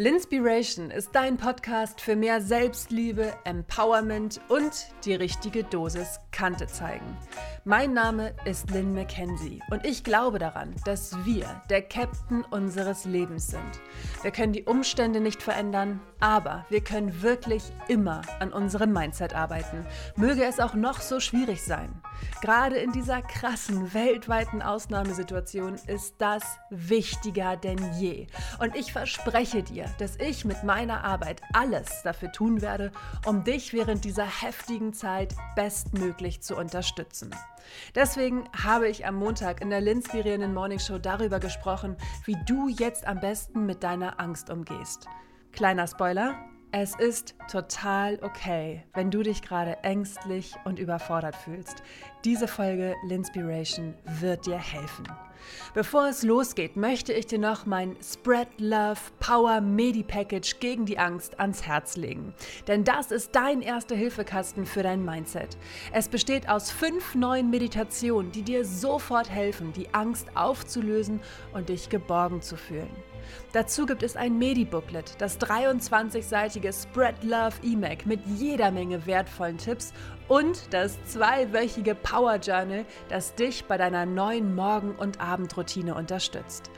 Linspiration ist dein Podcast für mehr Selbstliebe, Empowerment und die richtige Dosis Kante zeigen. Mein Name ist Lynn McKenzie und ich glaube daran, dass wir der Captain unseres Lebens sind. Wir können die Umstände nicht verändern, aber wir können wirklich immer an unserem Mindset arbeiten, möge es auch noch so schwierig sein. Gerade in dieser krassen weltweiten Ausnahmesituation ist das wichtiger denn je. Und ich verspreche dir, dass ich mit meiner Arbeit alles dafür tun werde, um dich während dieser heftigen Zeit bestmöglich zu unterstützen. Deswegen habe ich am Montag in der Linspirierenden Morning Show darüber gesprochen, wie du jetzt am besten mit deiner Angst umgehst. Kleiner Spoiler, es ist total okay, wenn du dich gerade ängstlich und überfordert fühlst. Diese Folge Linspiration wird dir helfen. Bevor es losgeht, möchte ich dir noch mein Spread Love Power Medi Package gegen die Angst ans Herz legen. Denn das ist dein erster Hilfekasten für dein Mindset. Es besteht aus fünf neuen Meditationen, die dir sofort helfen, die Angst aufzulösen und dich geborgen zu fühlen. Dazu gibt es ein Medi-Booklet, das 23-seitige Spread Love E-Mac mit jeder Menge wertvollen Tipps und das zweiwöchige Power Journal, das dich bei deiner neuen Morgen- und Abendroutine unterstützt.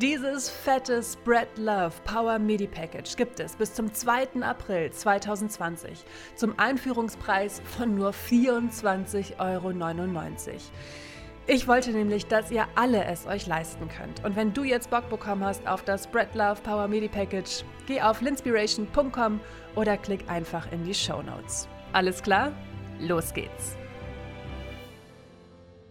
Dieses fette Spread Love Power Medi Package gibt es bis zum 2. April 2020 zum Einführungspreis von nur 24,99 Euro. Ich wollte nämlich, dass ihr alle es euch leisten könnt. Und wenn du jetzt Bock bekommen hast auf das Spread Love Power Medi Package, geh auf linspiration.com oder klick einfach in die Show Notes. Alles klar? Los geht's!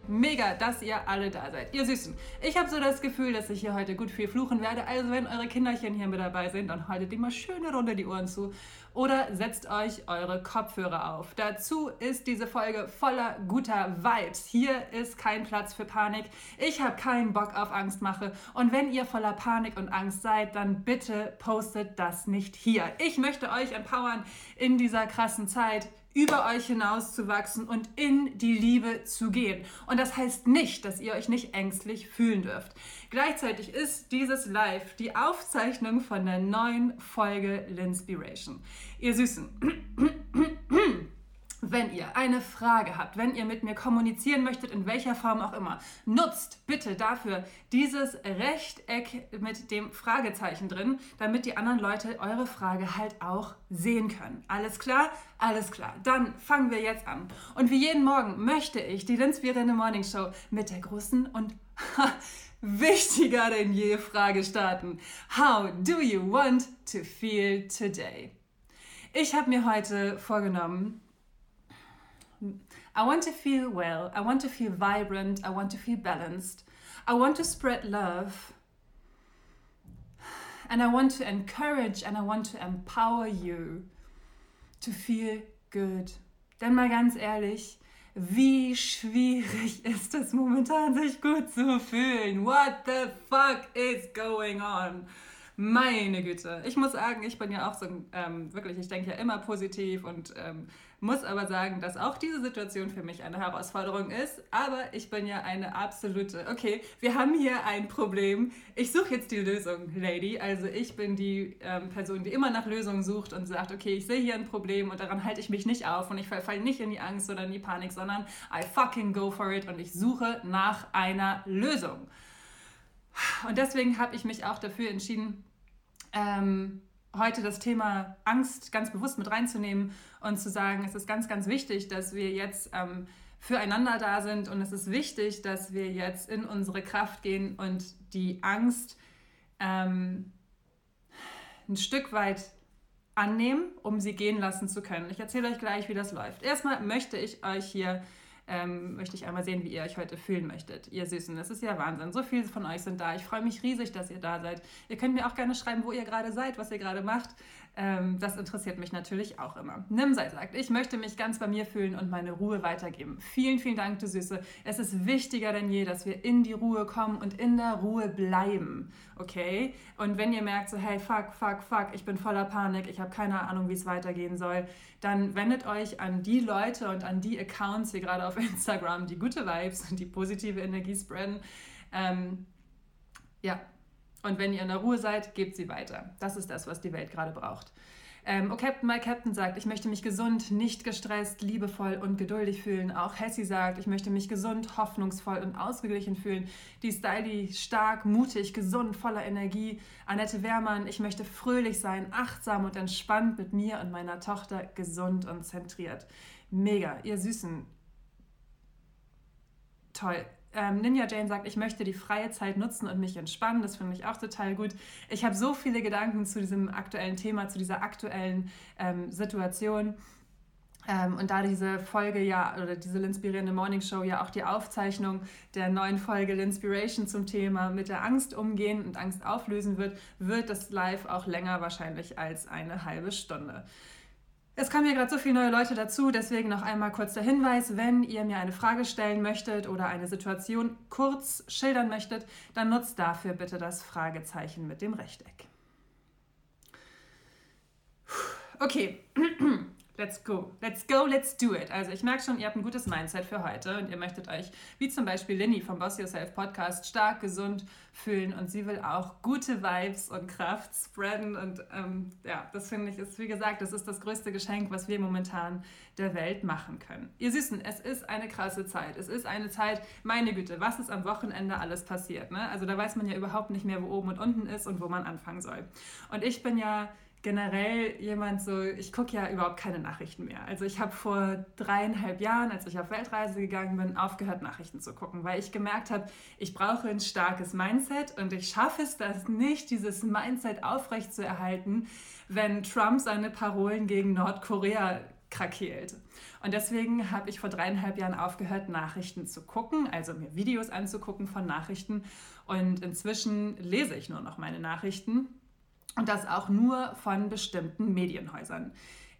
Mega, dass ihr alle da seid. Ihr Süßen. Ich habe so das Gefühl, dass ich hier heute gut viel fluchen werde. Also wenn eure Kinderchen hier mit dabei sind, dann haltet die mal schöne Runde die Ohren zu oder setzt euch eure Kopfhörer auf. Dazu ist diese Folge voller guter Vibes. Hier ist kein Platz für Panik. Ich habe keinen Bock auf Angstmache. Und wenn ihr voller Panik und Angst seid, dann bitte postet das nicht hier. Ich möchte euch empowern in dieser krassen Zeit über euch hinaus zu wachsen und in die Liebe zu gehen. Und das heißt nicht, dass ihr euch nicht ängstlich fühlen dürft. Gleichzeitig ist dieses Live die Aufzeichnung von der neuen Folge Linspiration. Ihr Süßen. Wenn ihr eine Frage habt, wenn ihr mit mir kommunizieren möchtet, in welcher Form auch immer, nutzt bitte dafür dieses Rechteck mit dem Fragezeichen drin, damit die anderen Leute eure Frage halt auch sehen können. Alles klar? Alles klar. Dann fangen wir jetzt an. Und wie jeden Morgen möchte ich die Linspirierende Morning Show mit der großen und wichtiger denn je Frage starten. How do you want to feel today? Ich habe mir heute vorgenommen, I want to feel well. I want to feel vibrant. I want to feel balanced. I want to spread love. And I want to encourage and I want to empower you to feel good. Denn mal ganz ehrlich, wie schwierig ist es momentan, sich gut zu fühlen? What the fuck is going on? Meine Güte. Ich muss sagen, ich bin ja auch so ähm, wirklich, ich denke ja immer positiv und ähm, muss aber sagen, dass auch diese Situation für mich eine Herausforderung ist. Aber ich bin ja eine absolute, okay, wir haben hier ein Problem. Ich suche jetzt die Lösung, Lady. Also ich bin die ähm, Person, die immer nach Lösungen sucht und sagt, okay, ich sehe hier ein Problem und daran halte ich mich nicht auf und ich falle nicht in die Angst oder in die Panik, sondern I fucking go for it und ich suche nach einer Lösung. Und deswegen habe ich mich auch dafür entschieden, ähm, heute das Thema Angst ganz bewusst mit reinzunehmen und zu sagen, es ist ganz, ganz wichtig, dass wir jetzt ähm, füreinander da sind und es ist wichtig, dass wir jetzt in unsere Kraft gehen und die Angst ähm, ein Stück weit annehmen, um sie gehen lassen zu können. Ich erzähle euch gleich, wie das läuft. Erstmal möchte ich euch hier ähm, möchte ich einmal sehen, wie ihr euch heute fühlen möchtet. Ihr Süßen, das ist ja Wahnsinn. So viele von euch sind da. Ich freue mich riesig, dass ihr da seid. Ihr könnt mir auch gerne schreiben, wo ihr gerade seid, was ihr gerade macht. Ähm, das interessiert mich natürlich auch immer. Nimsei sagt, ich möchte mich ganz bei mir fühlen und meine Ruhe weitergeben. Vielen, vielen Dank, du Süße. Es ist wichtiger denn je, dass wir in die Ruhe kommen und in der Ruhe bleiben. Okay? Und wenn ihr merkt, so, hey, fuck, fuck, fuck, ich bin voller Panik, ich habe keine Ahnung, wie es weitergehen soll, dann wendet euch an die Leute und an die Accounts hier gerade auf Instagram, die gute Vibes und die positive Energie spreaden. Ähm, ja, Und wenn ihr in der Ruhe seid, gebt sie weiter. Das ist das, was die Welt gerade braucht. Ähm, oh Captain, my Captain sagt, ich möchte mich gesund, nicht gestresst, liebevoll und geduldig fühlen. Auch Hessie sagt, ich möchte mich gesund, hoffnungsvoll und ausgeglichen fühlen. Die Styli stark, mutig, gesund, voller Energie. Annette Wehrmann, ich möchte fröhlich sein, achtsam und entspannt mit mir und meiner Tochter, gesund und zentriert. Mega, ihr Süßen. Toll. Ähm, Ninja Jane sagt, ich möchte die freie Zeit nutzen und mich entspannen. Das finde ich auch total gut. Ich habe so viele Gedanken zu diesem aktuellen Thema, zu dieser aktuellen ähm, Situation. Ähm, und da diese Folge ja, oder diese Linspirierende Morning Show ja auch die Aufzeichnung der neuen Folge Linspiration zum Thema mit der Angst umgehen und Angst auflösen wird, wird das Live auch länger wahrscheinlich als eine halbe Stunde. Es kommen hier gerade so viele neue Leute dazu, deswegen noch einmal kurz der Hinweis, wenn ihr mir eine Frage stellen möchtet oder eine Situation kurz schildern möchtet, dann nutzt dafür bitte das Fragezeichen mit dem Rechteck. Okay, Let's go, let's go, let's do it. Also ich merke schon, ihr habt ein gutes Mindset für heute und ihr möchtet euch, wie zum Beispiel Linny vom Boss Yourself Podcast, stark, gesund fühlen und sie will auch gute Vibes und Kraft spreaden und ähm, ja, das finde ich ist, wie gesagt, das ist das größte Geschenk, was wir momentan der Welt machen können. Ihr Süßen, es ist eine krasse Zeit. Es ist eine Zeit, meine Güte, was ist am Wochenende alles passiert? Ne? Also da weiß man ja überhaupt nicht mehr, wo oben und unten ist und wo man anfangen soll. Und ich bin ja generell jemand so, ich gucke ja überhaupt keine Nachrichten mehr. Also ich habe vor dreieinhalb Jahren, als ich auf Weltreise gegangen bin, aufgehört, Nachrichten zu gucken, weil ich gemerkt habe, ich brauche ein starkes Mindset und ich schaffe es das nicht, dieses Mindset aufrecht zu erhalten, wenn Trump seine Parolen gegen Nordkorea krakeelt. Und deswegen habe ich vor dreieinhalb Jahren aufgehört, Nachrichten zu gucken, also mir Videos anzugucken von Nachrichten. Und inzwischen lese ich nur noch meine Nachrichten und das auch nur von bestimmten Medienhäusern.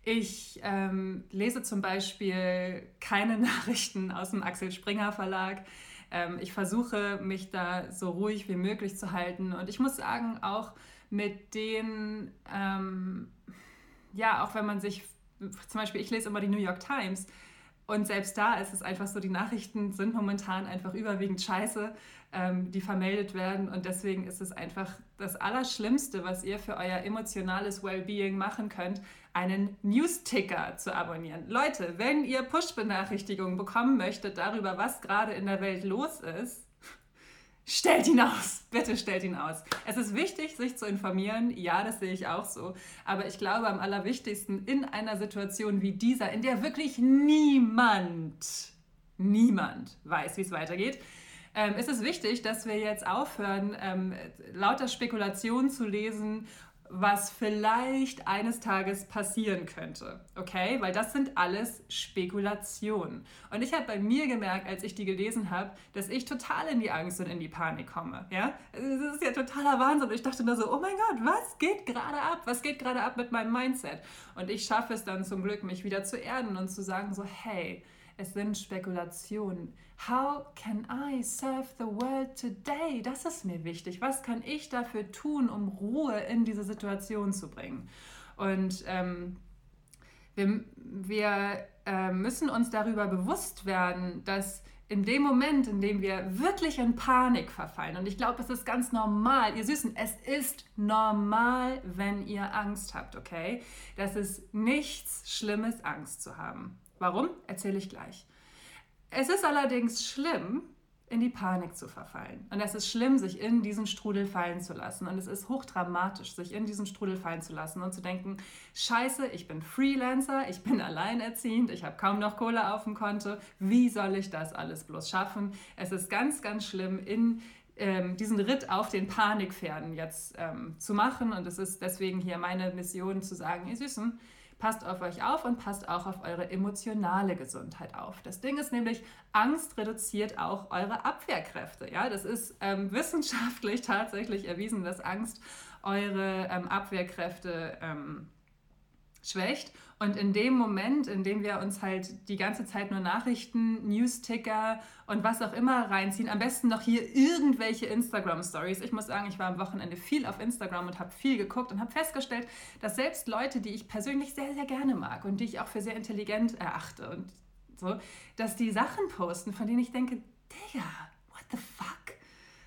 Ich ähm, lese zum Beispiel keine Nachrichten aus dem Axel Springer Verlag. Ähm, ich versuche, mich da so ruhig wie möglich zu halten. Und ich muss sagen, auch mit den, ähm, ja, auch wenn man sich, zum Beispiel, ich lese immer die New York Times. Und selbst da ist es einfach so, die Nachrichten sind momentan einfach überwiegend scheiße ähm, die vermeldet werden. Und deswegen ist es einfach das Allerschlimmste, was ihr für euer emotionales Wellbeing machen könnt, einen News-Ticker zu abonnieren. Leute, wenn ihr Push-Benachrichtigungen bekommen möchtet darüber, was gerade in der Welt los ist, Stellt ihn aus, bitte stellt ihn aus. Es ist wichtig, sich zu informieren. Ja, das sehe ich auch so. Aber ich glaube, am allerwichtigsten in einer Situation wie dieser, in der wirklich niemand, niemand weiß, wie es weitergeht, ähm, ist es wichtig, dass wir jetzt aufhören, ähm, lauter Spekulationen zu lesen, was vielleicht eines Tages passieren könnte. Okay? Weil das sind alles Spekulationen. Und ich habe bei mir gemerkt, als ich die gelesen habe, dass ich total in die Angst und in die Panik komme. Ja? Das ist ja totaler Wahnsinn. Und ich dachte nur so, oh mein Gott, was geht gerade ab? Was geht gerade ab mit meinem Mindset? Und ich schaffe es dann zum Glück, mich wieder zu erden und zu sagen so, hey, es sind Spekulationen. How can I serve the world today? Das ist mir wichtig. Was kann ich dafür tun, um Ruhe in diese Situation zu bringen? Und ähm, wir, wir äh, müssen uns darüber bewusst werden, dass in dem Moment, in dem wir wirklich in Panik verfallen, und ich glaube, es ist ganz normal, ihr Süßen, es ist normal, wenn ihr Angst habt, okay? Das ist nichts Schlimmes, Angst zu haben. Warum? Erzähle ich gleich. Es ist allerdings schlimm, in die Panik zu verfallen. Und es ist schlimm, sich in diesen Strudel fallen zu lassen. Und es ist hochdramatisch, sich in diesen Strudel fallen zu lassen und zu denken, scheiße, ich bin Freelancer, ich bin alleinerziehend, ich habe kaum noch Kohle auf dem Konto. Wie soll ich das alles bloß schaffen? Es ist ganz, ganz schlimm, in ähm, diesen Ritt auf den Panikpferden jetzt ähm, zu machen. Und es ist deswegen hier meine Mission zu sagen, ihr Süßen, Passt auf euch auf und passt auch auf eure emotionale Gesundheit auf. Das Ding ist nämlich, Angst reduziert auch eure Abwehrkräfte. Ja, das ist ähm, wissenschaftlich tatsächlich erwiesen, dass Angst eure ähm, Abwehrkräfte ähm, schwächt. Und in dem Moment, in dem wir uns halt die ganze Zeit nur Nachrichten, News-Ticker und was auch immer reinziehen, am besten noch hier irgendwelche Instagram-Stories. Ich muss sagen, ich war am Wochenende viel auf Instagram und habe viel geguckt und habe festgestellt, dass selbst Leute, die ich persönlich sehr, sehr gerne mag und die ich auch für sehr intelligent erachte und so, dass die Sachen posten, von denen ich denke, Digga, what the fuck?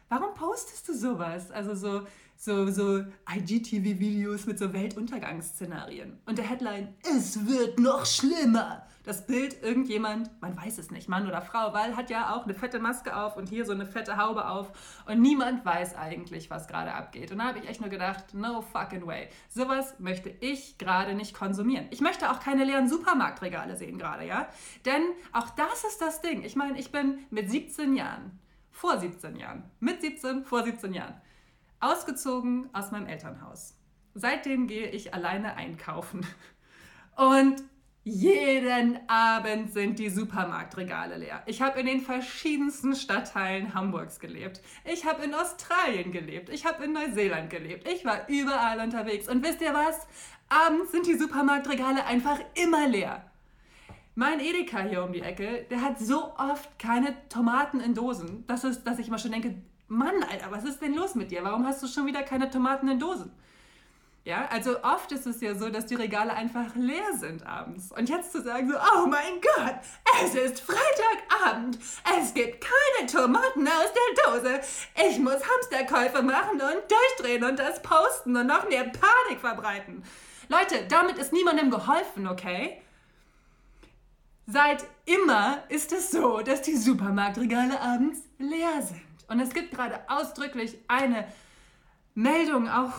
Warum postest du sowas? Also so, so, so IGTV-Videos mit so Weltuntergangsszenarien. Und der Headline, es wird noch schlimmer. Das Bild, irgendjemand, man weiß es nicht, Mann oder Frau, weil hat ja auch eine fette Maske auf und hier so eine fette Haube auf und niemand weiß eigentlich, was gerade abgeht. Und da habe ich echt nur gedacht, no fucking way. Sowas möchte ich gerade nicht konsumieren. Ich möchte auch keine leeren Supermarktregale sehen gerade, ja? Denn auch das ist das Ding. Ich meine, ich bin mit 17 Jahren, vor 17 Jahren, mit 17, vor 17 Jahren, ausgezogen aus meinem Elternhaus. Seitdem gehe ich alleine einkaufen. Und jeden Abend sind die Supermarktregale leer. Ich habe in den verschiedensten Stadtteilen Hamburgs gelebt. Ich habe in Australien gelebt. Ich habe in Neuseeland gelebt. Ich war überall unterwegs. Und wisst ihr was? Abends sind die Supermarktregale einfach immer leer. Mein Edeka hier um die Ecke, der hat so oft keine Tomaten in Dosen, dass, es, dass ich mal schon denke, Mann, Alter, was ist denn los mit dir? Warum hast du schon wieder keine Tomaten in Dosen? Ja, also oft ist es ja so, dass die Regale einfach leer sind abends. Und jetzt zu sagen so, oh mein Gott, es ist Freitagabend, es gibt keine Tomaten aus der Dose, ich muss Hamsterkäufe machen und durchdrehen und das posten und noch mehr Panik verbreiten. Leute, damit ist niemandem geholfen, okay? Seit immer ist es so, dass die Supermarktregale abends leer sind. Und es gibt gerade ausdrücklich eine Meldung auch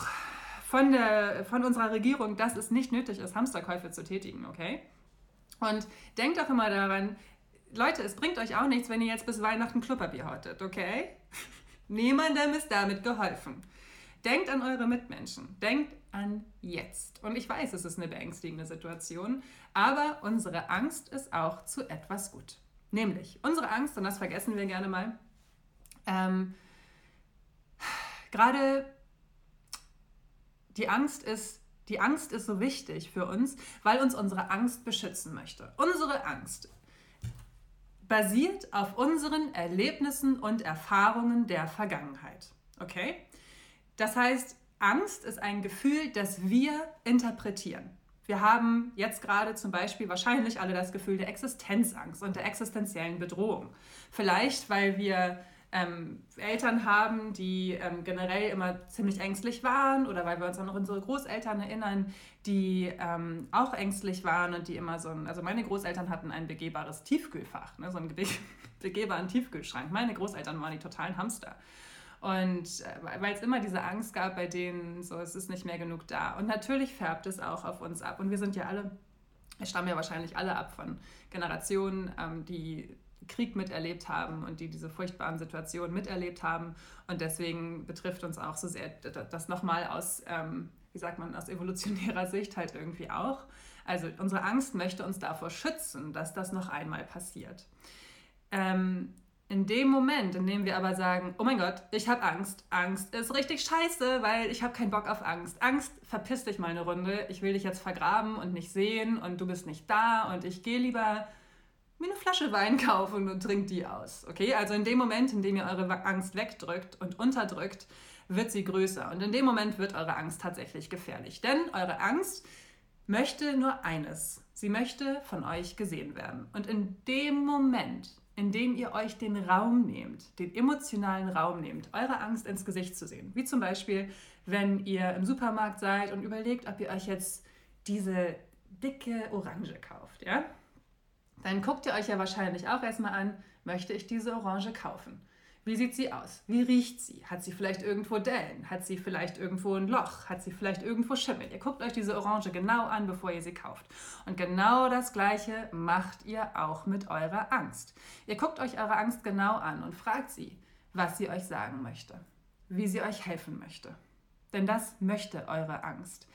von, der, von unserer Regierung, dass es nicht nötig ist, Hamsterkäufe zu tätigen, okay? Und denkt auch immer daran, Leute, es bringt euch auch nichts, wenn ihr jetzt bis Weihnachten Klopapier hortet, okay? Niemandem ist damit geholfen. Denkt an eure Mitmenschen. Denkt an jetzt. Und ich weiß, es ist eine beängstigende Situation, aber unsere Angst ist auch zu etwas gut. Nämlich unsere Angst, und das vergessen wir gerne mal, ähm, gerade die Angst ist, die Angst ist so wichtig für uns, weil uns unsere Angst beschützen möchte. Unsere Angst basiert auf unseren Erlebnissen und Erfahrungen der Vergangenheit. Okay? Das heißt, Angst ist ein Gefühl, das wir interpretieren. Wir haben jetzt gerade zum Beispiel wahrscheinlich alle das Gefühl der Existenzangst und der existenziellen Bedrohung. Vielleicht, weil wir ähm, Eltern haben, die ähm, generell immer ziemlich ängstlich waren oder weil wir uns an unsere Großeltern erinnern, die ähm, auch ängstlich waren und die immer so ein, also meine Großeltern hatten ein begehbares Tiefkühlfach, ne, so einen begehbaren Tiefkühlschrank. Meine Großeltern waren die totalen Hamster. Und äh, weil es immer diese Angst gab bei denen, so es ist nicht mehr genug da. Und natürlich färbt es auch auf uns ab. Und wir sind ja alle, wir stammen ja wahrscheinlich alle ab von Generationen, ähm, die Krieg miterlebt haben und die diese furchtbaren Situationen miterlebt haben. Und deswegen betrifft uns auch so sehr das nochmal aus, ähm, wie sagt man, aus evolutionärer Sicht halt irgendwie auch. Also unsere Angst möchte uns davor schützen, dass das noch einmal passiert. Ähm, in dem Moment, in dem wir aber sagen, oh mein Gott, ich habe Angst, Angst ist richtig scheiße, weil ich habe keinen Bock auf Angst. Angst, verpiss dich mal eine Runde, ich will dich jetzt vergraben und nicht sehen und du bist nicht da und ich gehe lieber mir eine Flasche Wein kaufen und trinkt die aus. Okay, also in dem Moment, in dem ihr eure Angst wegdrückt und unterdrückt, wird sie größer. Und in dem Moment wird eure Angst tatsächlich gefährlich. Denn eure Angst möchte nur eines. Sie möchte von euch gesehen werden. Und in dem Moment, in dem ihr euch den Raum nehmt, den emotionalen Raum nehmt, eure Angst ins Gesicht zu sehen. Wie zum Beispiel, wenn ihr im Supermarkt seid und überlegt, ob ihr euch jetzt diese dicke Orange kauft, ja? dann guckt ihr euch ja wahrscheinlich auch erstmal an, möchte ich diese Orange kaufen? Wie sieht sie aus? Wie riecht sie? Hat sie vielleicht irgendwo Dellen? Hat sie vielleicht irgendwo ein Loch? Hat sie vielleicht irgendwo Schimmel? Ihr guckt euch diese Orange genau an, bevor ihr sie kauft. Und genau das Gleiche macht ihr auch mit eurer Angst. Ihr guckt euch eure Angst genau an und fragt sie, was sie euch sagen möchte, wie sie euch helfen möchte. Denn das möchte eure Angst.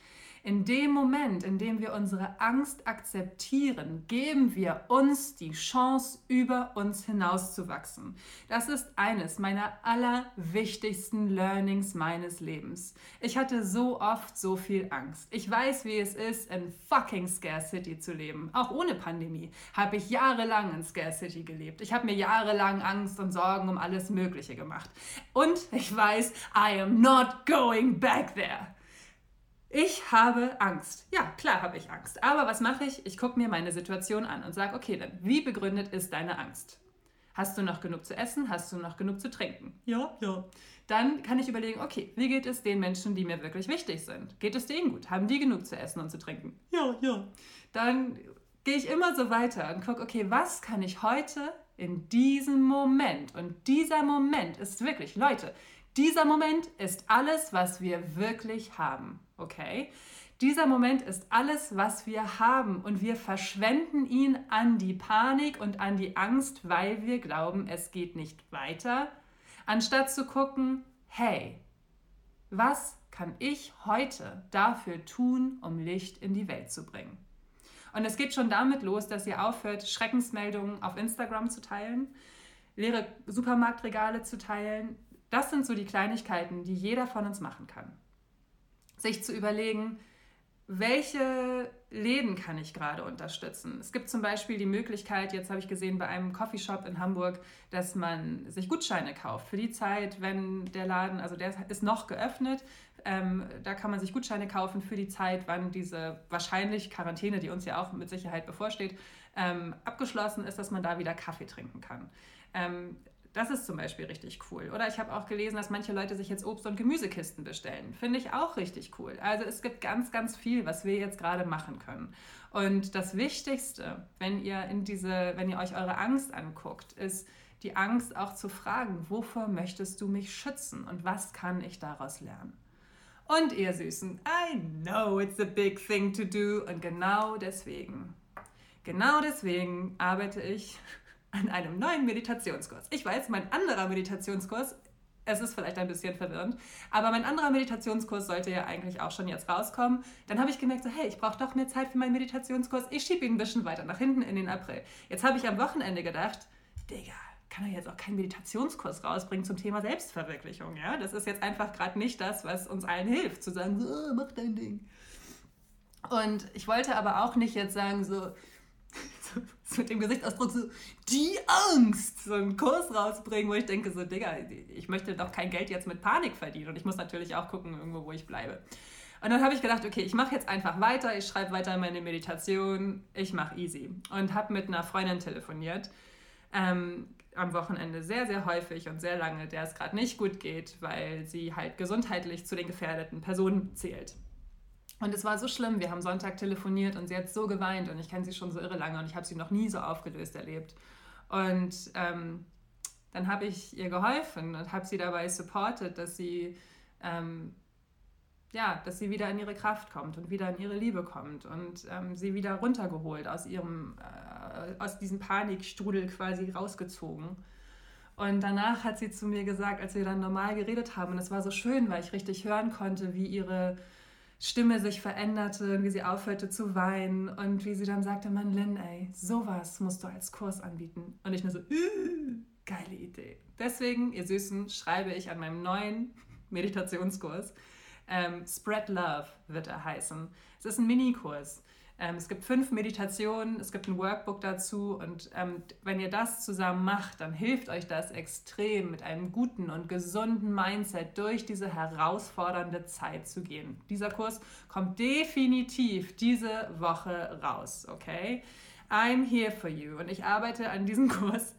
In dem Moment, in dem wir unsere Angst akzeptieren, geben wir uns die Chance, über uns hinauszuwachsen. Das ist eines meiner allerwichtigsten Learnings meines Lebens. Ich hatte so oft so viel Angst. Ich weiß, wie es ist, in fucking Scarcity zu leben. Auch ohne Pandemie habe ich jahrelang in Scarcity gelebt. Ich habe mir jahrelang Angst und Sorgen um alles Mögliche gemacht. Und ich weiß, I am not going back there. Ich habe Angst. Ja, klar habe ich Angst. Aber was mache ich? Ich gucke mir meine Situation an und sage, okay, dann, wie begründet ist deine Angst? Hast du noch genug zu essen? Hast du noch genug zu trinken? Ja, ja. Dann kann ich überlegen, okay, wie geht es den Menschen, die mir wirklich wichtig sind? Geht es denen gut? Haben die genug zu essen und zu trinken? Ja, ja. Dann gehe ich immer so weiter und gucke, okay, was kann ich heute in diesem Moment? Und dieser Moment ist wirklich, Leute, dieser Moment ist alles, was wir wirklich haben. Okay? Dieser Moment ist alles, was wir haben und wir verschwenden ihn an die Panik und an die Angst, weil wir glauben, es geht nicht weiter, anstatt zu gucken, hey, was kann ich heute dafür tun, um Licht in die Welt zu bringen? Und es geht schon damit los, dass ihr aufhört, Schreckensmeldungen auf Instagram zu teilen, leere Supermarktregale zu teilen. Das sind so die Kleinigkeiten, die jeder von uns machen kann. Sich zu überlegen, welche Läden kann ich gerade unterstützen? Es gibt zum Beispiel die Möglichkeit, jetzt habe ich gesehen bei einem Coffeeshop in Hamburg, dass man sich Gutscheine kauft für die Zeit, wenn der Laden, also der ist noch geöffnet, ähm, da kann man sich Gutscheine kaufen für die Zeit, wann diese wahrscheinlich Quarantäne, die uns ja auch mit Sicherheit bevorsteht, ähm, abgeschlossen ist, dass man da wieder Kaffee trinken kann. Ähm, das ist zum Beispiel richtig cool. Oder ich habe auch gelesen, dass manche Leute sich jetzt Obst- und Gemüsekisten bestellen. Finde ich auch richtig cool. Also es gibt ganz, ganz viel, was wir jetzt gerade machen können. Und das Wichtigste, wenn ihr in diese, wenn ihr euch eure Angst anguckt, ist die Angst auch zu fragen, wovor möchtest du mich schützen und was kann ich daraus lernen? Und ihr Süßen, I know it's a big thing to do. Und genau deswegen, genau deswegen arbeite ich an einem neuen Meditationskurs. Ich weiß, mein anderer Meditationskurs, es ist vielleicht ein bisschen verwirrend, aber mein anderer Meditationskurs sollte ja eigentlich auch schon jetzt rauskommen. Dann habe ich gemerkt, so, hey, ich brauche doch mehr Zeit für meinen Meditationskurs. Ich schiebe ihn ein bisschen weiter nach hinten in den April. Jetzt habe ich am Wochenende gedacht, Digga, kann er jetzt auch keinen Meditationskurs rausbringen zum Thema Selbstverwirklichung. Ja? Das ist jetzt einfach gerade nicht das, was uns allen hilft, zu sagen, so, mach dein Ding. Und ich wollte aber auch nicht jetzt sagen, so, so mit dem Gesichtsausdruck so, die Angst, so einen Kurs rausbringen, wo ich denke so, Digga, ich möchte doch kein Geld jetzt mit Panik verdienen und ich muss natürlich auch gucken, irgendwo, wo ich bleibe. Und dann habe ich gedacht, okay, ich mache jetzt einfach weiter, ich schreibe weiter meine Meditation, ich mache easy. Und habe mit einer Freundin telefoniert, ähm, am Wochenende sehr, sehr häufig und sehr lange, der es gerade nicht gut geht, weil sie halt gesundheitlich zu den gefährdeten Personen zählt. Und es war so schlimm. Wir haben Sonntag telefoniert und sie hat so geweint und ich kenne sie schon so irre lange und ich habe sie noch nie so aufgelöst erlebt. Und ähm, dann habe ich ihr geholfen und habe sie dabei supportet, dass sie ähm, ja, dass sie wieder in ihre Kraft kommt und wieder in ihre Liebe kommt und ähm, sie wieder runtergeholt aus ihrem äh, aus diesem Panikstrudel quasi rausgezogen. Und danach hat sie zu mir gesagt, als wir dann normal geredet haben, und es war so schön, weil ich richtig hören konnte, wie ihre Stimme sich veränderte und wie sie aufhörte zu weinen und wie sie dann sagte, Mann, Lynn, ey, sowas musst du als Kurs anbieten. Und ich nur so, geile Idee. Deswegen, ihr Süßen, schreibe ich an meinem neuen Meditationskurs. Ähm, Spread Love wird er heißen. Es ist ein Minikurs. Ähm, es gibt fünf Meditationen, es gibt ein Workbook dazu und ähm, wenn ihr das zusammen macht, dann hilft euch das extrem, mit einem guten und gesunden Mindset durch diese herausfordernde Zeit zu gehen. Dieser Kurs kommt definitiv diese Woche raus, okay? I'm here for you und ich arbeite an diesem Kurs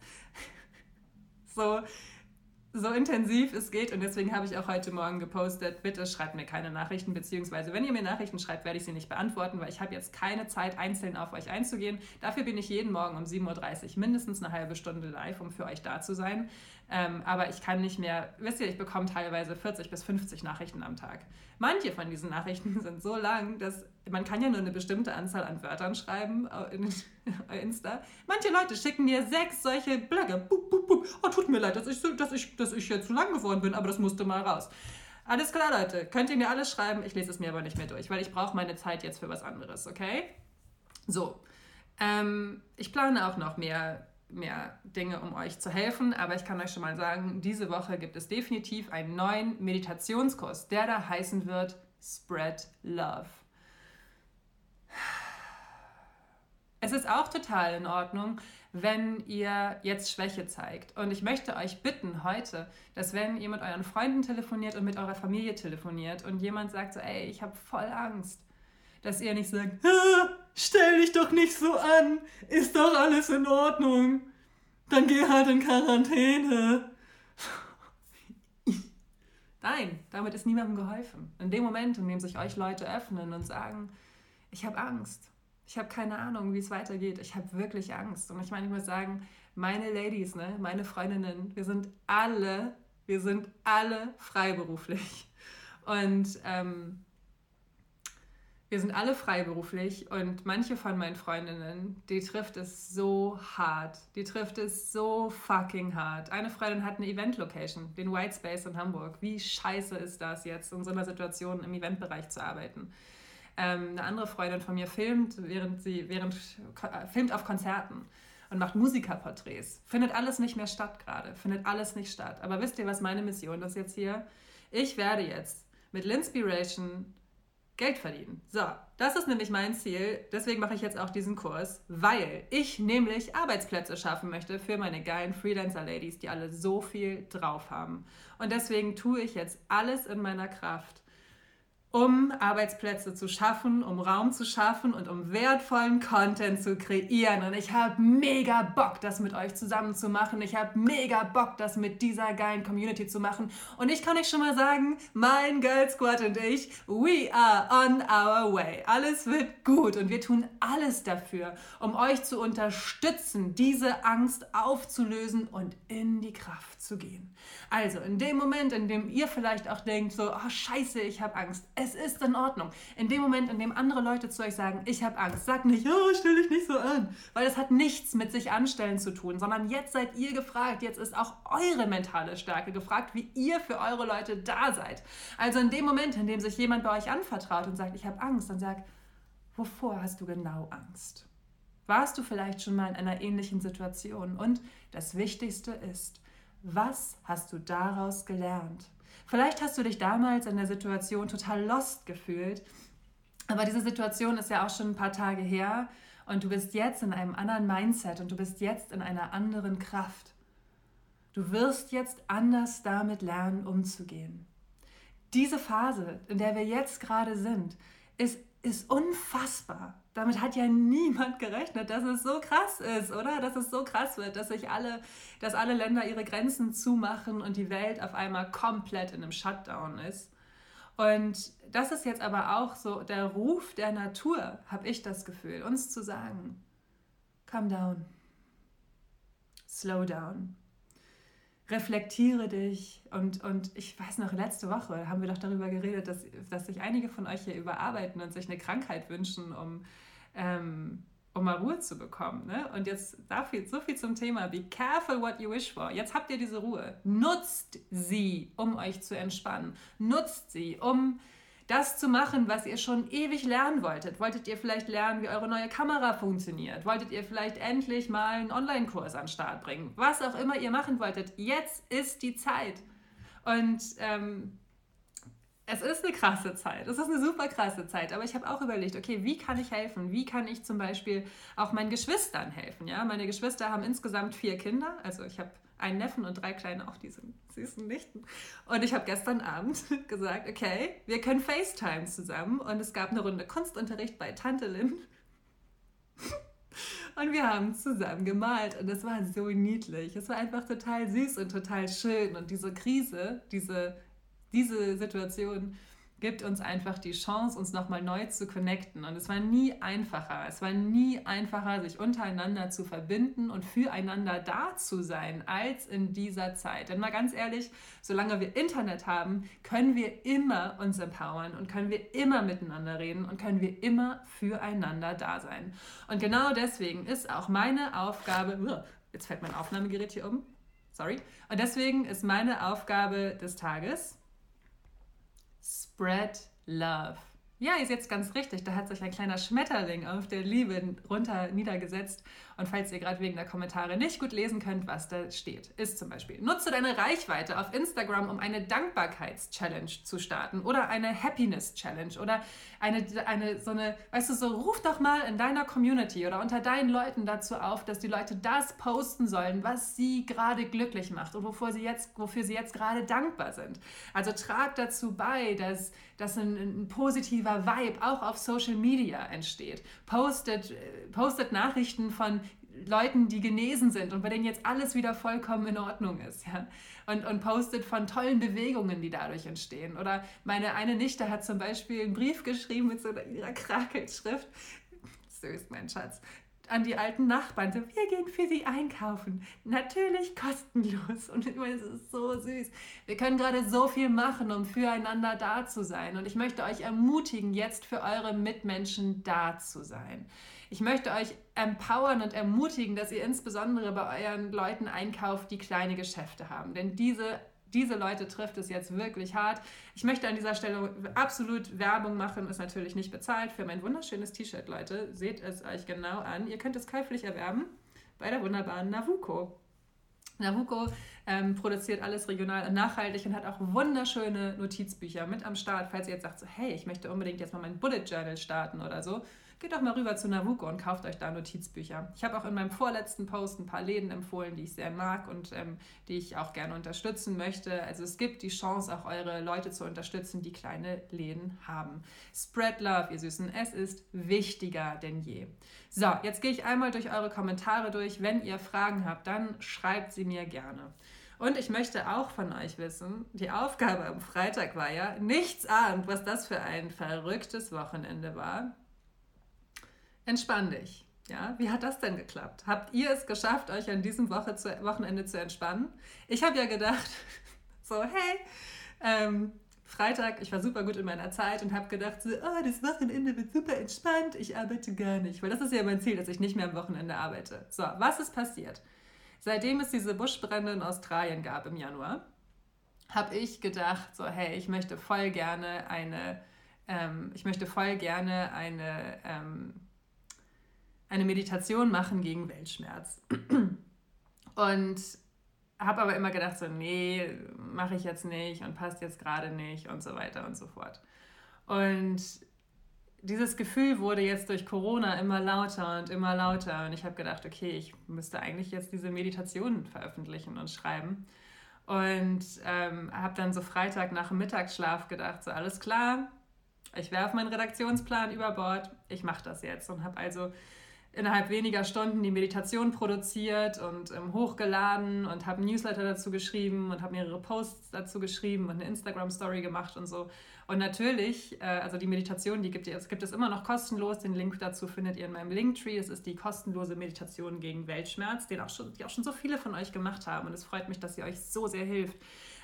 so so intensiv es geht und deswegen habe ich auch heute Morgen gepostet, bitte schreibt mir keine Nachrichten, beziehungsweise wenn ihr mir Nachrichten schreibt, werde ich sie nicht beantworten, weil ich habe jetzt keine Zeit, einzeln auf euch einzugehen. Dafür bin ich jeden Morgen um 7.30 Uhr mindestens eine halbe Stunde live, um für euch da zu sein. Ähm, aber ich kann nicht mehr, wisst ihr, ich bekomme teilweise 40 bis 50 Nachrichten am Tag. Manche von diesen Nachrichten sind so lang, dass man kann ja nur eine bestimmte Anzahl an Wörtern schreiben in Insta. Manche Leute schicken mir sechs solche Blöcke. Bup, bup, bup. Oh, tut mir leid, dass ich, dass, ich, dass ich jetzt zu lang geworden bin, aber das musste mal raus. Alles klar, Leute. Könnt ihr mir alles schreiben? Ich lese es mir aber nicht mehr durch, weil ich brauche meine Zeit jetzt für was anderes, okay? So. Ähm, ich plane auch noch mehr mehr Dinge, um euch zu helfen. Aber ich kann euch schon mal sagen, diese Woche gibt es definitiv einen neuen Meditationskurs, der da heißen wird Spread Love. Es ist auch total in Ordnung, wenn ihr jetzt Schwäche zeigt. Und ich möchte euch bitten heute, dass wenn ihr mit euren Freunden telefoniert und mit eurer Familie telefoniert und jemand sagt so, ey, ich habe voll Angst, dass ihr nicht sagt, stell dich doch nicht so an, ist doch alles in Ordnung. dann geh halt in Quarantäne. Nein, damit ist niemandem geholfen. In dem Moment, in dem sich euch Leute öffnen und sagen, ich habe Angst, ich habe keine Ahnung, wie es weitergeht, ich habe wirklich Angst. Und ich meine, ich muss sagen, meine Ladies, ne, meine Freundinnen, wir sind alle, wir sind alle freiberuflich. Und ähm, wir sind alle freiberuflich und manche von meinen Freundinnen, die trifft es so hart. Die trifft es so fucking hart. Eine Freundin hat eine Event-Location, den White Space in Hamburg. Wie scheiße ist das jetzt, in so einer Situation im Eventbereich zu arbeiten? Ähm, eine andere Freundin von mir filmt, während sie während, äh, filmt auf Konzerten und macht Musikerporträts. Findet alles nicht mehr statt gerade. Findet alles nicht statt. Aber wisst ihr, was meine Mission ist jetzt hier? Ich werde jetzt mit Linspiration Geld verdienen. So, das ist nämlich mein Ziel. Deswegen mache ich jetzt auch diesen Kurs, weil ich nämlich Arbeitsplätze schaffen möchte für meine geilen Freelancer-Ladies, die alle so viel drauf haben. Und deswegen tue ich jetzt alles in meiner Kraft, um Arbeitsplätze zu schaffen, um Raum zu schaffen und um wertvollen Content zu kreieren. Und ich habe mega Bock, das mit euch zusammen zu machen. Ich habe mega Bock, das mit dieser geilen Community zu machen. Und ich kann euch schon mal sagen, mein Girl Squad und ich, we are on our way. Alles wird gut und wir tun alles dafür, um euch zu unterstützen, diese Angst aufzulösen und in die Kraft zu gehen. Also in dem Moment, in dem ihr vielleicht auch denkt, so, oh scheiße, ich habe Angst, es ist in Ordnung. In dem Moment, in dem andere Leute zu euch sagen, ich habe Angst, sagt nicht, oh, stell dich nicht so an. Weil es hat nichts mit sich anstellen zu tun, sondern jetzt seid ihr gefragt, jetzt ist auch eure mentale Stärke gefragt, wie ihr für eure Leute da seid. Also in dem Moment, in dem sich jemand bei euch anvertraut und sagt, ich habe Angst, dann sagt, wovor hast du genau Angst? Warst du vielleicht schon mal in einer ähnlichen Situation? Und das Wichtigste ist, was hast du daraus gelernt? Vielleicht hast du dich damals in der Situation total lost gefühlt, aber diese Situation ist ja auch schon ein paar Tage her und du bist jetzt in einem anderen Mindset und du bist jetzt in einer anderen Kraft. Du wirst jetzt anders damit lernen, umzugehen. Diese Phase, in der wir jetzt gerade sind, ist, ist unfassbar damit hat ja niemand gerechnet, dass es so krass ist, oder? Dass es so krass wird, dass sich alle, dass alle Länder ihre Grenzen zumachen und die Welt auf einmal komplett in einem Shutdown ist. Und das ist jetzt aber auch so der Ruf der Natur, habe ich das Gefühl, uns zu sagen, calm down, slow down, reflektiere dich. Und, und ich weiß noch, letzte Woche haben wir doch darüber geredet, dass, dass sich einige von euch hier überarbeiten und sich eine Krankheit wünschen, um, ähm, um mal Ruhe zu bekommen. Ne? Und jetzt dafür, so viel zum Thema. Be careful what you wish for. Jetzt habt ihr diese Ruhe. Nutzt sie, um euch zu entspannen. Nutzt sie, um das zu machen, was ihr schon ewig lernen wolltet. Wolltet ihr vielleicht lernen, wie eure neue Kamera funktioniert? Wolltet ihr vielleicht endlich mal einen Online-Kurs an den Start bringen? Was auch immer ihr machen wolltet, jetzt ist die Zeit. Und ähm, es ist eine krasse Zeit. Es ist eine super krasse Zeit. Aber ich habe auch überlegt, okay, wie kann ich helfen? Wie kann ich zum Beispiel auch meinen Geschwistern helfen? Ja, meine Geschwister haben insgesamt vier Kinder. Also ich habe einen Neffen und drei kleine, auch diese süßen Nichten. Und ich habe gestern Abend gesagt, okay, wir können FaceTime zusammen. Und es gab eine Runde Kunstunterricht bei Tante Lynn. Und wir haben zusammen gemalt und es war so niedlich. Es war einfach total süß und total schön. Und diese Krise, diese diese Situation gibt uns einfach die Chance, uns nochmal neu zu connecten. Und es war nie einfacher. Es war nie einfacher, sich untereinander zu verbinden und füreinander da zu sein, als in dieser Zeit. Denn mal ganz ehrlich, solange wir Internet haben, können wir immer uns empowern und können wir immer miteinander reden und können wir immer füreinander da sein. Und genau deswegen ist auch meine Aufgabe, jetzt fällt mein Aufnahmegerät hier um, sorry, und deswegen ist meine Aufgabe des Tages, spread love. Ja, ist jetzt ganz richtig. Da hat sich ein kleiner Schmetterling auf der Liebe runter niedergesetzt und falls ihr gerade wegen der Kommentare nicht gut lesen könnt, was da steht, ist zum Beispiel, nutze deine Reichweite auf Instagram, um eine Dankbarkeits-Challenge zu starten oder eine Happiness-Challenge oder eine, eine, so eine, weißt du, so ruf doch mal in deiner Community oder unter deinen Leuten dazu auf, dass die Leute das posten sollen, was sie gerade glücklich macht und wofür sie jetzt, wofür sie jetzt gerade dankbar sind. Also trag dazu bei, dass, dass ein, ein positiver Vibe auch auf Social Media entsteht. Postet, postet Nachrichten von Leuten, die genesen sind und bei denen jetzt alles wieder vollkommen in Ordnung ist, ja. Und, und postet von tollen Bewegungen, die dadurch entstehen. Oder meine eine Nichte hat zum Beispiel einen Brief geschrieben mit so ihrer Krakelschrift. Süß, mein Schatz an die alten Nachbarn, so, wir gehen für sie einkaufen. Natürlich kostenlos. Und ich meine, es ist so süß. Wir können gerade so viel machen, um füreinander da zu sein. Und ich möchte euch ermutigen, jetzt für eure Mitmenschen da zu sein. Ich möchte euch empowern und ermutigen, dass ihr insbesondere bei euren Leuten einkauft, die kleine Geschäfte haben. Denn diese diese Leute trifft es jetzt wirklich hart. Ich möchte an dieser Stelle absolut Werbung machen, ist natürlich nicht bezahlt für mein wunderschönes T-Shirt, Leute. Seht es euch genau an. Ihr könnt es käuflich erwerben bei der wunderbaren Navuco. Navuco ähm, produziert alles regional und nachhaltig und hat auch wunderschöne Notizbücher mit am Start. Falls ihr jetzt sagt, so, hey, ich möchte unbedingt jetzt mal mein Bullet Journal starten oder so, geht doch mal rüber zu Navuco und kauft euch da Notizbücher. Ich habe auch in meinem vorletzten Post ein paar Läden empfohlen, die ich sehr mag und ähm, die ich auch gerne unterstützen möchte. Also es gibt die Chance, auch eure Leute zu unterstützen, die kleine Läden haben. Spread Love, ihr Süßen, es ist wichtiger denn je. So, jetzt gehe ich einmal durch eure Kommentare durch. Wenn ihr Fragen habt, dann schreibt sie mir gerne. Und ich möchte auch von euch wissen, die Aufgabe am Freitag war ja, nichts ahnt, was das für ein verrücktes Wochenende war. Entspann dich. Ja, wie hat das denn geklappt? Habt ihr es geschafft, euch an diesem Woche zu, Wochenende zu entspannen? Ich habe ja gedacht, so, hey, ähm, Freitag, ich war super gut in meiner Zeit und habe gedacht, so, oh, das Wochenende wird super entspannt, ich arbeite gar nicht. Weil das ist ja mein Ziel, dass ich nicht mehr am Wochenende arbeite. So, was ist passiert? Seitdem es diese Buschbrände in Australien gab im Januar, habe ich gedacht, so, hey, ich möchte voll gerne eine, ähm, ich möchte voll gerne eine, ähm, eine Meditation machen gegen Weltschmerz. Und habe aber immer gedacht, so, nee, mache ich jetzt nicht und passt jetzt gerade nicht und so weiter und so fort. Und dieses Gefühl wurde jetzt durch Corona immer lauter und immer lauter. Und ich habe gedacht, okay, ich müsste eigentlich jetzt diese Meditation veröffentlichen und schreiben. Und ähm, habe dann so Freitag nach dem Mittagsschlaf gedacht, so alles klar, ich werfe meinen Redaktionsplan über Bord, ich mache das jetzt. Und habe also innerhalb weniger Stunden die Meditation produziert und ähm, hochgeladen und habe Newsletter dazu geschrieben und habe mehrere Posts dazu geschrieben und eine Instagram-Story gemacht und so. Und natürlich, äh, also die Meditation, die gibt es, gibt es immer noch kostenlos. Den Link dazu findet ihr in meinem Linktree. Es ist die kostenlose Meditation gegen Weltschmerz, den auch schon, die auch schon so viele von euch gemacht haben. Und es freut mich, dass sie euch so sehr hilft.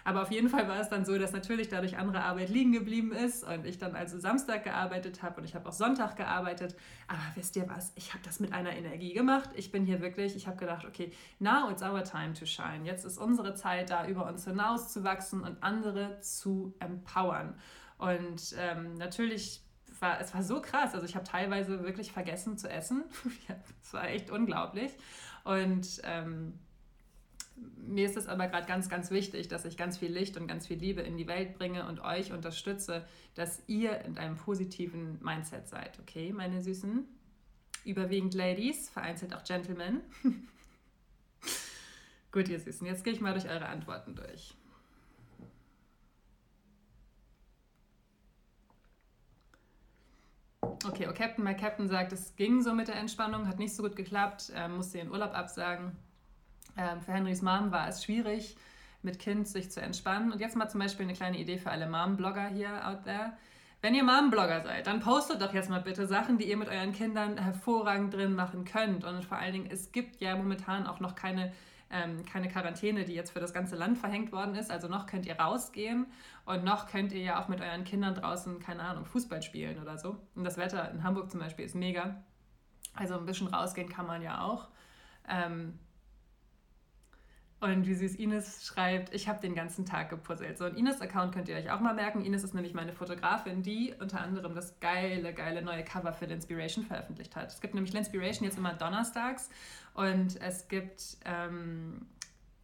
Aber auf jeden Fall war es dann so, dass natürlich dadurch andere Arbeit liegen geblieben ist und ich dann also Samstag gearbeitet habe und ich habe auch Sonntag gearbeitet. Aber wisst ihr was? Ich habe das mit einer Energie gemacht. Ich bin hier wirklich, ich habe gedacht, okay, now it's our time to shine. Jetzt ist unsere Zeit da, über uns hinaus zu wachsen und andere zu empowern. Und ähm, natürlich war, es war so krass. Also ich habe teilweise wirklich vergessen zu essen. Es war echt unglaublich. Und ähm, mir ist es aber gerade ganz, ganz wichtig, dass ich ganz viel Licht und ganz viel Liebe in die Welt bringe und euch unterstütze, dass ihr in einem positiven Mindset seid. Okay, meine Süßen? Überwiegend Ladies, vereinzelt auch Gentlemen. Gut, ihr Süßen, jetzt gehe ich mal durch eure Antworten durch. Okay, oh Captain, mein Captain sagt, es ging so mit der Entspannung, hat nicht so gut geklappt, musste ihren Urlaub absagen. Ähm, für Henrys Mom war es schwierig, mit Kind sich zu entspannen. Und jetzt mal zum Beispiel eine kleine Idee für alle Mom-Blogger hier out there. Wenn ihr Mom-Blogger seid, dann postet doch jetzt mal bitte Sachen, die ihr mit euren Kindern hervorragend drin machen könnt. Und vor allen Dingen, es gibt ja momentan auch noch keine, ähm, keine Quarantäne, die jetzt für das ganze Land verhängt worden ist. Also noch könnt ihr rausgehen und noch könnt ihr ja auch mit euren Kindern draußen, keine Ahnung, Fußball spielen oder so. Und das Wetter in Hamburg zum Beispiel ist mega. Also ein bisschen rausgehen kann man ja auch. Ähm, und wie süß Ines schreibt, ich habe den ganzen Tag gepuzzelt. So, ein Ines-Account könnt ihr euch auch mal merken. Ines ist nämlich meine Fotografin, die unter anderem das geile, geile neue Cover für L'Inspiration veröffentlicht hat. Es gibt nämlich L'Inspiration jetzt immer donnerstags und es gibt ähm,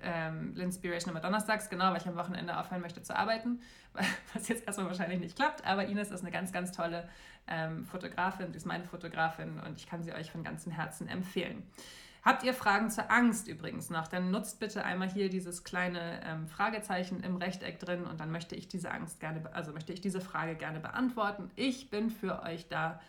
ähm, L'Inspiration immer donnerstags, genau, weil ich am Wochenende aufhören möchte zu arbeiten, was jetzt erstmal wahrscheinlich nicht klappt. Aber Ines ist eine ganz, ganz tolle ähm, Fotografin, sie ist meine Fotografin und ich kann sie euch von ganzem Herzen empfehlen. Habt ihr Fragen zur Angst übrigens noch, dann nutzt bitte einmal hier dieses kleine ähm, Fragezeichen im Rechteck drin und dann möchte ich diese Angst gerne, also möchte ich diese Frage gerne beantworten. Ich bin für euch da.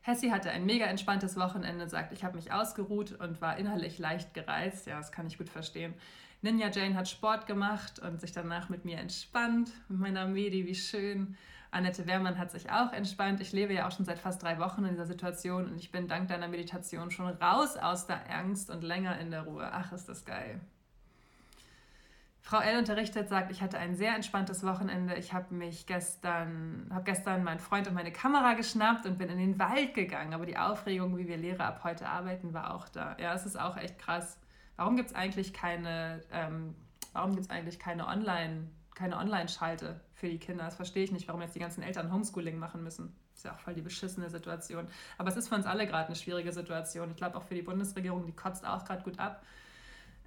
Hessi hatte ein mega entspanntes Wochenende, sagt, ich habe mich ausgeruht und war innerlich leicht gereizt. Ja, das kann ich gut verstehen. Ninja Jane hat Sport gemacht und sich danach mit mir entspannt. Mit meiner Medi, wie schön. Annette Wehrmann hat sich auch entspannt. Ich lebe ja auch schon seit fast drei Wochen in dieser Situation und ich bin dank deiner Meditation schon raus aus der Angst und länger in der Ruhe. Ach, ist das geil. Frau L. unterrichtet, sagt, ich hatte ein sehr entspanntes Wochenende. Ich habe mich gestern, habe gestern meinen Freund und meine Kamera geschnappt und bin in den Wald gegangen. Aber die Aufregung, wie wir Lehrer ab heute arbeiten, war auch da. Ja, es ist auch echt krass. Warum gibt es eigentlich keine, ähm, warum gibt's eigentlich keine Online- keine Online-Schalte für die Kinder. Das verstehe ich nicht, warum jetzt die ganzen Eltern Homeschooling machen müssen. Ist ja auch voll die beschissene Situation. Aber es ist für uns alle gerade eine schwierige Situation. Ich glaube auch für die Bundesregierung, die kotzt auch gerade gut ab.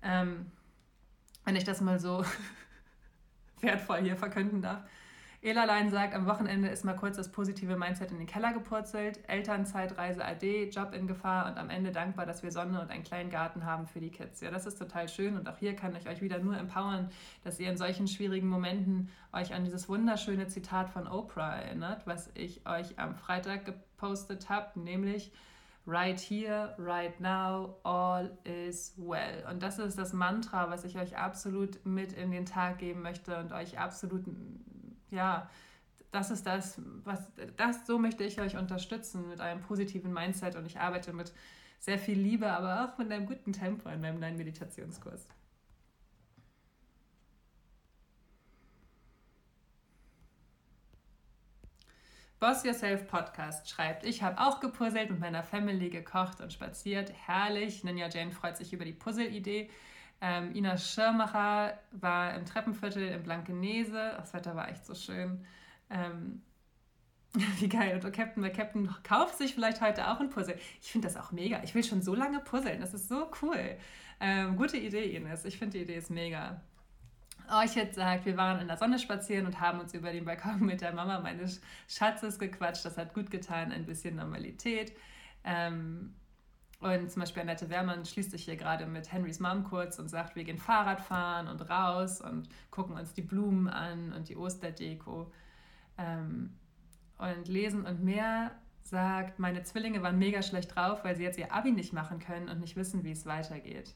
Ähm, wenn ich das mal so wertvoll hier verkünden darf. Elerlein sagt, am Wochenende ist mal kurz das positive Mindset in den Keller gepurzelt, Elternzeitreise AD, Job in Gefahr und am Ende dankbar, dass wir Sonne und einen kleinen Garten haben für die Kids. Ja, das ist total schön und auch hier kann ich euch wieder nur empowern, dass ihr in solchen schwierigen Momenten euch an dieses wunderschöne Zitat von Oprah erinnert, was ich euch am Freitag gepostet habe, nämlich Right here, right now, all is well. Und das ist das Mantra, was ich euch absolut mit in den Tag geben möchte und euch absolut ja, das ist das, was das so möchte ich euch unterstützen mit einem positiven Mindset und ich arbeite mit sehr viel Liebe, aber auch mit einem guten Tempo in meinem neuen Meditationskurs. Boss Yourself Podcast schreibt, ich habe auch gepuzzelt, mit meiner Family gekocht und spaziert. Herrlich. Ninja Jane freut sich über die Puzzle-Idee. Ähm, Ina Schirmacher war im Treppenviertel in Blankenese. Das Wetter war echt so schön. Ähm, wie geil. Und Captain, der Captain kauft sich vielleicht heute auch ein Puzzle. Ich finde das auch mega. Ich will schon so lange puzzeln. Das ist so cool. Ähm, gute Idee, Ines. Ich finde die Idee ist mega. Euch jetzt sagt, wir waren in der Sonne spazieren und haben uns über den Balkon mit der Mama meines Schatzes gequatscht. Das hat gut getan, ein bisschen Normalität. Ähm, und zum Beispiel Annette Wehrmann schließt sich hier gerade mit Henrys Mom kurz und sagt, wir gehen Fahrrad fahren und raus und gucken uns die Blumen an und die Osterdeko. Ähm, und lesen und mehr sagt, meine Zwillinge waren mega schlecht drauf, weil sie jetzt ihr Abi nicht machen können und nicht wissen, wie es weitergeht.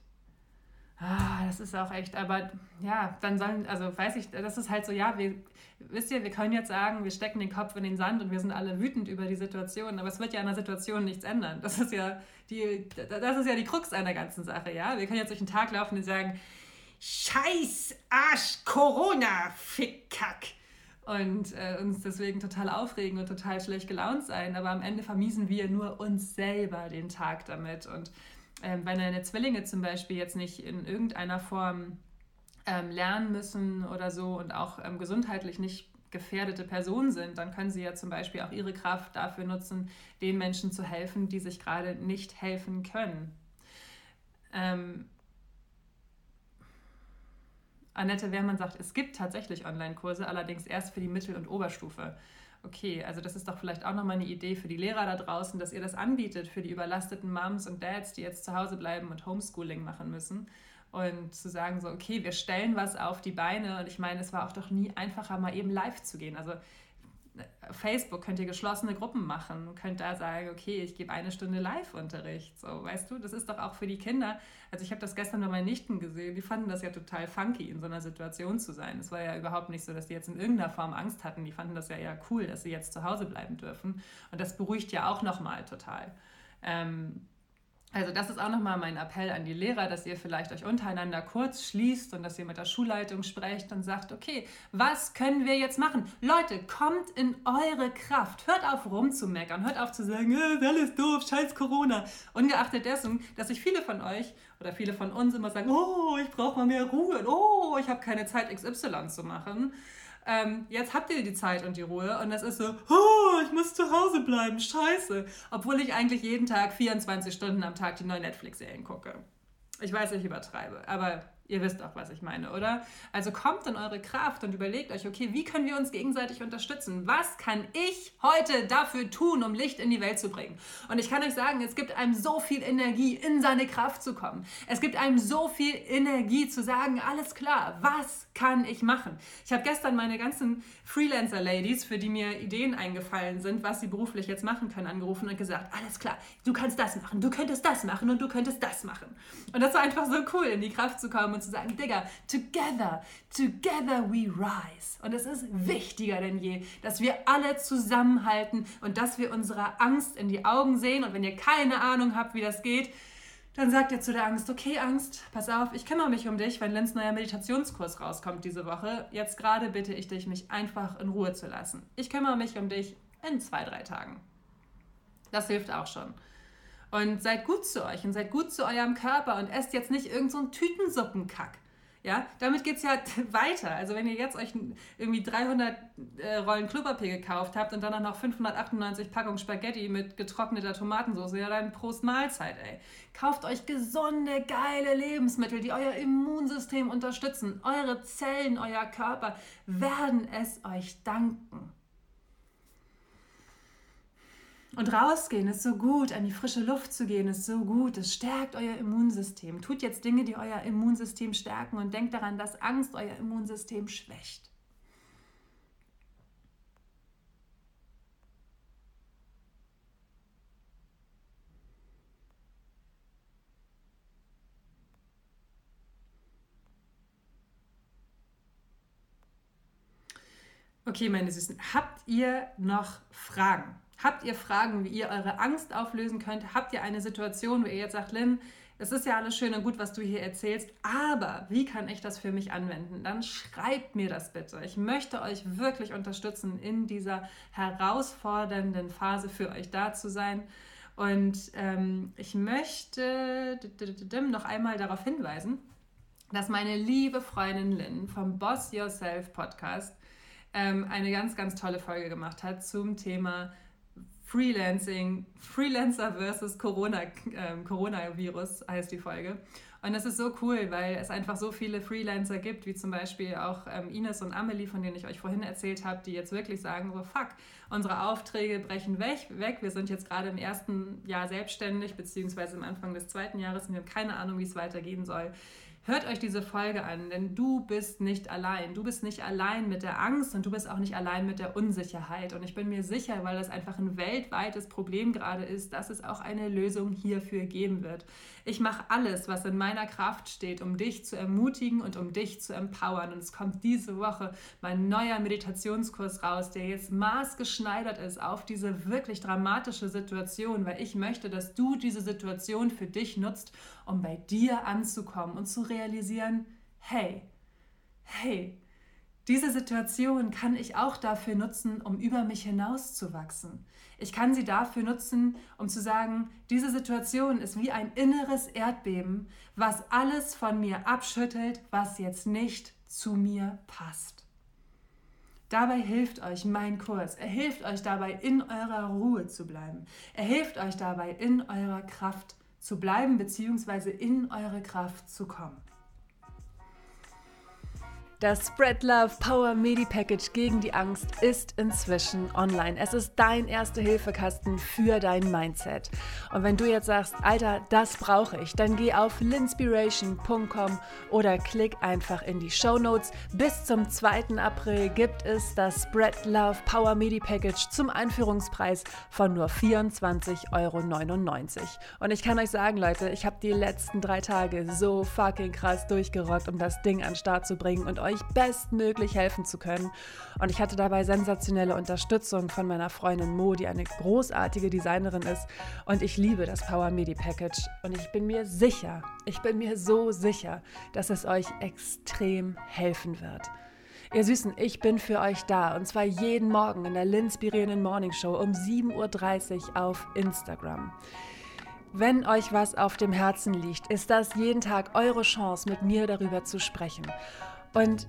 Ah, das ist auch echt, aber ja, dann sollen, also weiß ich, das ist halt so, ja, wir, wisst ihr, wir können jetzt sagen, wir stecken den Kopf in den Sand und wir sind alle wütend über die Situation, aber es wird ja an der Situation nichts ändern. Das ist ja die, das ist ja die Krux einer ganzen Sache, ja. Wir können jetzt durch den Tag laufen und sagen, Scheiß Arsch Corona, Fickkack. Und äh, uns deswegen total aufregen und total schlecht gelaunt sein, aber am Ende vermiesen wir nur uns selber den Tag damit und ähm, wenn deine Zwillinge zum Beispiel jetzt nicht in irgendeiner Form ähm, lernen müssen oder so und auch ähm, gesundheitlich nicht gefährdete Personen sind, dann können sie ja zum Beispiel auch ihre Kraft dafür nutzen, den Menschen zu helfen, die sich gerade nicht helfen können. Ähm, Annette Wehrmann sagt, es gibt tatsächlich Online-Kurse, allerdings erst für die Mittel- und Oberstufe okay, also das ist doch vielleicht auch nochmal eine Idee für die Lehrer da draußen, dass ihr das anbietet für die überlasteten Moms und Dads, die jetzt zu Hause bleiben und Homeschooling machen müssen. Und zu sagen so, okay, wir stellen was auf die Beine. Und ich meine, es war auch doch nie einfacher, mal eben live zu gehen. Also Facebook könnt ihr geschlossene Gruppen machen, könnt da sagen, okay, ich gebe eine Stunde Live-Unterricht. So, weißt du, das ist doch auch für die Kinder. Also ich habe das gestern bei meinen Nichten gesehen, die fanden das ja total funky, in so einer Situation zu sein. Es war ja überhaupt nicht so, dass die jetzt in irgendeiner Form Angst hatten. Die fanden das ja eher cool, dass sie jetzt zu Hause bleiben dürfen. Und das beruhigt ja auch nochmal total. Ähm, also das ist auch nochmal mein Appell an die Lehrer, dass ihr vielleicht euch untereinander kurz schließt und dass ihr mit der Schulleitung sprecht und sagt, okay, was können wir jetzt machen? Leute, kommt in eure Kraft. Hört auf rumzumeckern, hört auf zu sagen, äh, alles doof, scheiß Corona. Ungeachtet dessen, dass sich viele von euch oder viele von uns immer sagen, oh, ich brauche mal mehr Ruhe, oh, ich habe keine Zeit XY zu machen ähm, jetzt habt ihr die Zeit und die Ruhe und das ist so, oh, ich muss zu Hause bleiben, scheiße. Obwohl ich eigentlich jeden Tag 24 Stunden am Tag die neuen Netflix-Serien gucke. Ich weiß, ich übertreibe, aber Ihr wisst auch, was ich meine, oder? Also kommt in eure Kraft und überlegt euch, okay, wie können wir uns gegenseitig unterstützen? Was kann ich heute dafür tun, um Licht in die Welt zu bringen? Und ich kann euch sagen, es gibt einem so viel Energie, in seine Kraft zu kommen. Es gibt einem so viel Energie zu sagen, alles klar, was kann ich machen? Ich habe gestern meine ganzen Freelancer-Ladies, für die mir Ideen eingefallen sind, was sie beruflich jetzt machen können, angerufen und gesagt, alles klar, du kannst das machen, du könntest das machen und du könntest das machen. Und das war einfach so cool, in die Kraft zu kommen und zu sagen, Digga, together, together we rise. Und es ist wichtiger denn je, dass wir alle zusammenhalten und dass wir unserer Angst in die Augen sehen. Und wenn ihr keine Ahnung habt, wie das geht, dann sagt ihr zu der Angst, okay Angst, pass auf, ich kümmere mich um dich, wenn Lenz neuer Meditationskurs rauskommt diese Woche. Jetzt gerade bitte ich dich, mich einfach in Ruhe zu lassen. Ich kümmere mich um dich in zwei, drei Tagen. Das hilft auch schon. Und seid gut zu euch und seid gut zu eurem Körper und esst jetzt nicht irgendeinen so Tütensuppenkack. Ja, damit geht es ja weiter. Also wenn ihr jetzt euch irgendwie 300 äh, Rollen Klopapier gekauft habt und dann auch noch 598 Packungen Spaghetti mit getrockneter Tomatensauce, ja dann Prost Mahlzeit, ey. Kauft euch gesunde, geile Lebensmittel, die euer Immunsystem unterstützen. Eure Zellen, euer Körper werden es euch danken. Und rausgehen ist so gut, an die frische Luft zu gehen ist so gut, es stärkt euer Immunsystem. Tut jetzt Dinge, die euer Immunsystem stärken und denkt daran, dass Angst euer Immunsystem schwächt. Okay, meine Süßen, habt ihr noch Fragen? Habt ihr Fragen, wie ihr eure Angst auflösen könnt? Habt ihr eine Situation, wo ihr jetzt sagt, Lynn, es ist ja alles schön und gut, was du hier erzählst, aber wie kann ich das für mich anwenden? Dann schreibt mir das bitte. Ich möchte euch wirklich unterstützen, in dieser herausfordernden Phase für euch da zu sein. Und ähm, ich möchte noch einmal darauf hinweisen, dass meine liebe Freundin Lynn vom Boss Yourself Podcast ähm, eine ganz, ganz tolle Folge gemacht hat zum Thema Freelancing, Freelancer versus Corona, äh, Coronavirus heißt die Folge. Und das ist so cool, weil es einfach so viele Freelancer gibt, wie zum Beispiel auch ähm, Ines und Amelie, von denen ich euch vorhin erzählt habe, die jetzt wirklich sagen, so fuck, unsere Aufträge brechen weg, weg. Wir sind jetzt gerade im ersten Jahr selbstständig, beziehungsweise am Anfang des zweiten Jahres und wir haben keine Ahnung, wie es weitergehen soll. Hört euch diese Folge an, denn du bist nicht allein. Du bist nicht allein mit der Angst und du bist auch nicht allein mit der Unsicherheit. Und ich bin mir sicher, weil das einfach ein weltweites Problem gerade ist, dass es auch eine Lösung hierfür geben wird. Ich mache alles, was in meiner Kraft steht, um dich zu ermutigen und um dich zu empowern. Und es kommt diese Woche mein neuer Meditationskurs raus, der jetzt maßgeschneidert ist auf diese wirklich dramatische Situation, weil ich möchte, dass du diese Situation für dich nutzt, um bei dir anzukommen und zu realisieren, hey, hey, diese Situation kann ich auch dafür nutzen, um über mich hinauszuwachsen. Ich kann sie dafür nutzen, um zu sagen, diese Situation ist wie ein inneres Erdbeben, was alles von mir abschüttelt, was jetzt nicht zu mir passt. Dabei hilft euch mein Kurs. Er hilft euch dabei, in eurer Ruhe zu bleiben. Er hilft euch dabei, in eurer Kraft zu bleiben bzw. in eure Kraft zu kommen. Das Spread Love Power Medi Package gegen die Angst ist inzwischen online. Es ist dein erste Hilfekasten für dein Mindset. Und wenn du jetzt sagst, Alter, das brauche ich, dann geh auf linspiration.com oder klick einfach in die Show Notes. Bis zum 2. April gibt es das Spread Love Power Medi Package zum Einführungspreis von nur 24,99 Euro. Und ich kann euch sagen, Leute, ich habe die letzten drei Tage so fucking krass durchgerockt, um das Ding an den Start zu bringen und euch euch bestmöglich helfen zu können. Und ich hatte dabei sensationelle Unterstützung von meiner Freundin Mo, die eine großartige Designerin ist. Und ich liebe das Power Medi Package. Und ich bin mir sicher, ich bin mir so sicher, dass es euch extrem helfen wird. Ihr Süßen, ich bin für euch da und zwar jeden Morgen in der Linspirierenden Morning Show um 7.30 Uhr auf Instagram. Wenn euch was auf dem Herzen liegt, ist das jeden Tag eure Chance, mit mir darüber zu sprechen. Und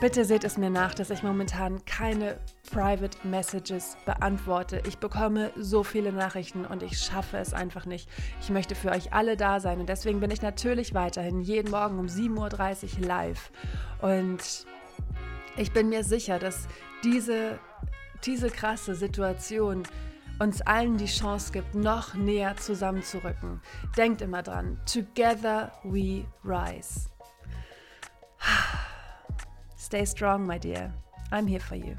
Bitte seht es mir nach, dass ich momentan keine Private Messages beantworte. Ich bekomme so viele Nachrichten und ich schaffe es einfach nicht. Ich möchte für euch alle da sein und deswegen bin ich natürlich weiterhin jeden Morgen um 7.30 Uhr live. Und ich bin mir sicher, dass diese, diese krasse Situation uns allen die Chance gibt, noch näher zusammenzurücken. Denkt immer dran, together we rise. Stay strong, my dear. I'm here for you.